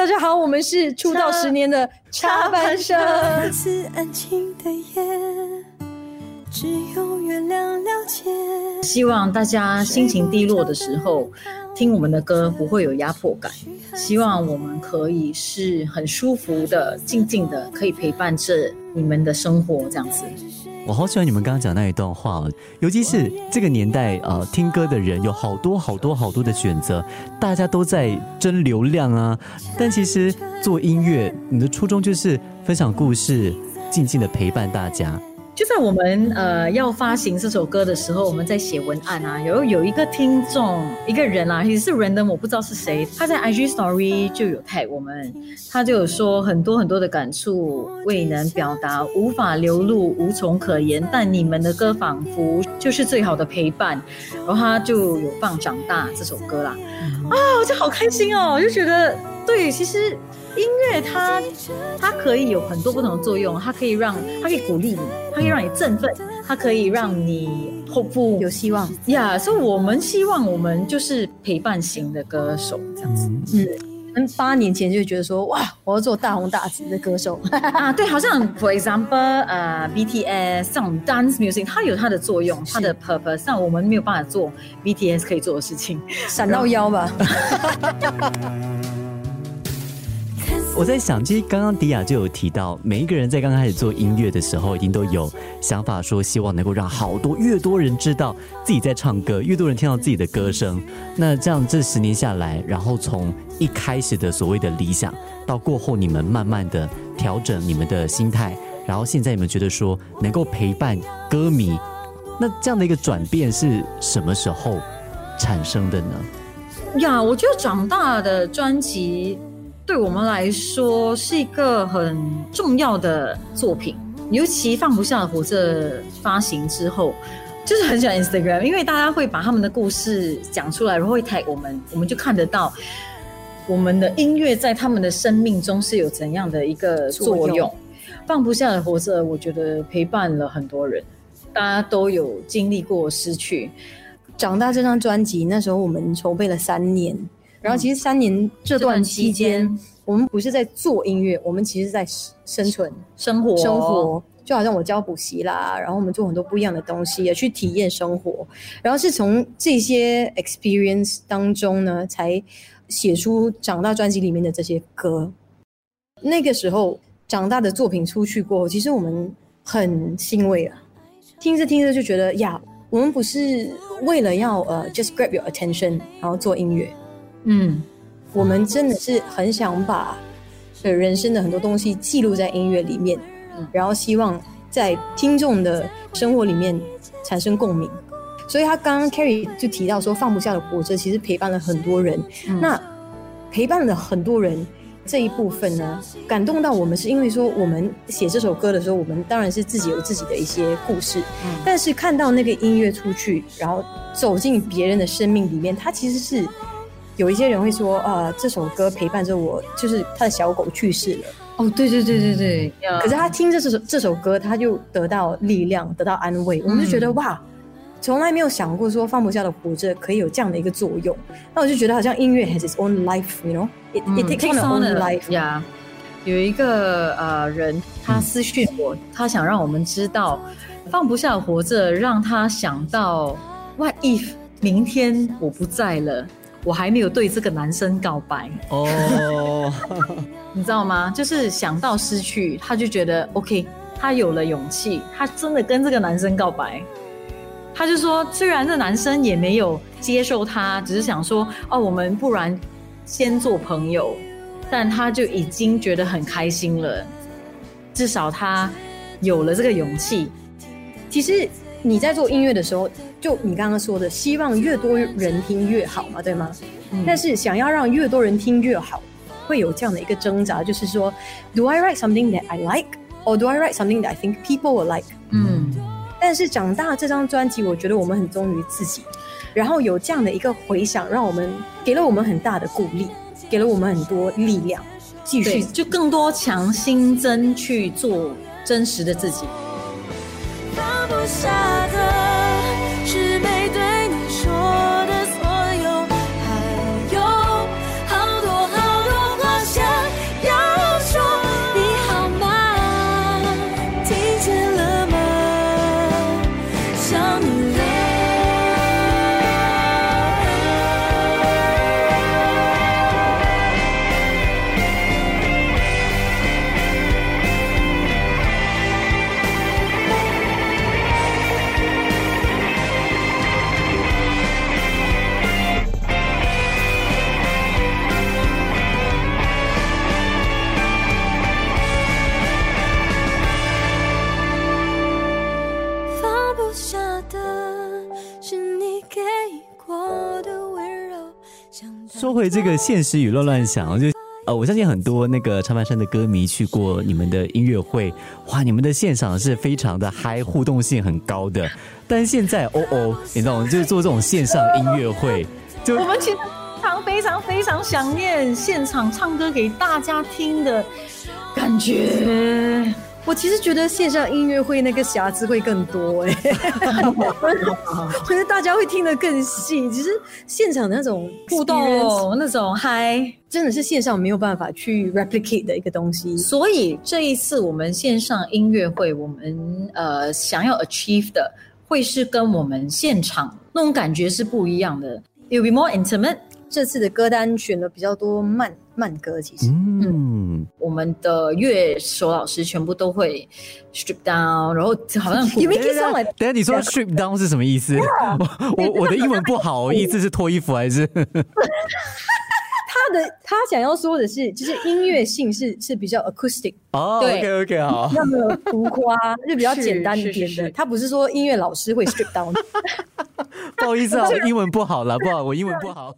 大家好，我们是出道十年的插班生。次安静的夜，只有月亮了解。希望大家心情低落的时候，听我们的歌不会有压迫感。希望我们可以是很舒服的、静静的，可以陪伴着你们的生活这样子。我好喜欢你们刚刚讲那一段话哦，尤其是这个年代呃，听歌的人有好多好多好多的选择，大家都在争流量啊。但其实做音乐，你的初衷就是分享故事，静静的陪伴大家。就在我们呃要发行这首歌的时候，我们在写文案啊，有有一个听众一个人啊，也是 random，，我不知道是谁，他在 IG Story 就有 tag 我们，他就有说很多很多的感触未能表达，无法流露，无从可言，但你们的歌仿佛就是最好的陪伴，然后他就有放《长大》这首歌啦，啊，我就好开心哦，我就觉得对，其实。音乐它它可以有很多不同的作用，它可以让它可以鼓励你，它可以让你振奋，它可以让你 hope 有希望。呀。所以我们希望我们就是陪伴型的歌手这样子。嗯，跟八年前就觉得说哇，我要做大红大紫的歌手。啊。对，好像 for example 呃 BTS 这种 dance music 它有它的作用，它的 purpose，但我们没有办法做 BTS 可以做的事情，闪到腰吧。我在想，其实刚刚迪亚就有提到，每一个人在刚开始做音乐的时候，一定都有想法，说希望能够让好多越多人知道自己在唱歌，越多人听到自己的歌声。那这样这十年下来，然后从一开始的所谓的理想，到过后你们慢慢的调整你们的心态，然后现在你们觉得说能够陪伴歌迷，那这样的一个转变是什么时候产生的呢？呀，我觉得长大的专辑。对我们来说是一个很重要的作品，尤其放不下的活着发行之后，就是很喜欢 Instagram，因为大家会把他们的故事讲出来，然后会 tag 我们，我们就看得到我们的音乐在他们的生命中是有怎样的一个作用。放不下的活着，我觉得陪伴了很多人，大家都有经历过失去。长大这张专辑，那时候我们筹备了三年。然后其实三年这段期间，我们不是在做音乐，我们其实在生存、生活、生活。就好像我教补习啦，然后我们做很多不一样的东西，也去体验生活。然后是从这些 experience 当中呢，才写出长大专辑里面的这些歌。那个时候长大的作品出去过后，其实我们很欣慰啊。听着听着就觉得呀，我们不是为了要呃 just grab your attention，然后做音乐。嗯，我们真的是很想把人生的很多东西记录在音乐里面，然后希望在听众的生活里面产生共鸣。所以他刚刚 Carrie 就提到说，放不下的活着其实陪伴了很多人。那陪伴了很多人这一部分呢，感动到我们是因为说，我们写这首歌的时候，我们当然是自己有自己的一些故事，但是看到那个音乐出去，然后走进别人的生命里面，它其实是。有一些人会说啊，这首歌陪伴着我，就是他的小狗去世了。哦，对对对对对。可是他听着这首这首歌，他就得到力量，得到安慰。我们就觉得哇，从来没有想过说放不下的活着可以有这样的一个作用。那我就觉得好像音乐 has its own life，you know，it it takes on a life。呀，有一个呃人，他私讯我，他想让我们知道放不下活着，让他想到 what if 明天我不在了。我还没有对这个男生告白哦，你知道吗？就是想到失去，他就觉得 OK，他有了勇气，他真的跟这个男生告白。他就说，虽然这男生也没有接受他，只是想说哦，我们不然先做朋友，但他就已经觉得很开心了，至少他有了这个勇气。其实。你在做音乐的时候，就你刚刚说的，希望越多人听越好嘛，对吗？但是想要让越多人听越好，会有这样的一个挣扎，就是说，Do I write something that I like, or do I write something that I think people will like？嗯。但是长大这张专辑，我觉得我们很忠于自己，然后有这样的一个回响，让我们给了我们很大的鼓励，给了我们很多力量，继续就更多强心针去做真实的自己。傻子说回这个现实与乱乱想，我就呃，我相信很多那个唱吧山的歌迷去过你们的音乐会，哇，你们的现场是非常的嗨，互动性很高的。但现在哦哦，你知道吗？就是做这种线上音乐会，就我们其实非常非常非常想念现场唱歌给大家听的感觉。我其实觉得线上音乐会那个瑕疵会更多哎，我觉得大家会听得更细。其实现场那种互动、那种嗨，真的是线上没有办法去 replicate 的一个东西。所以这一次我们线上音乐会，我们呃想要 achieve 的，会是跟我们现场那种感觉是不一样的。It will be more intimate。这次的歌单选了比较多慢慢歌，其实，嗯，我们的乐手老师全部都会 strip down，然后好像 有没有听上来？等下你说 strip down 是什么意思？我我我的英文不好，意思是脱衣服还是？他的他想要说的是，就是音乐性是是比较 acoustic 哦，OK OK 好，那么浮夸就比较简单一点的。他不是说音乐老师会 strip down，不好意思啊，我英文不好了，不好，我英文不好。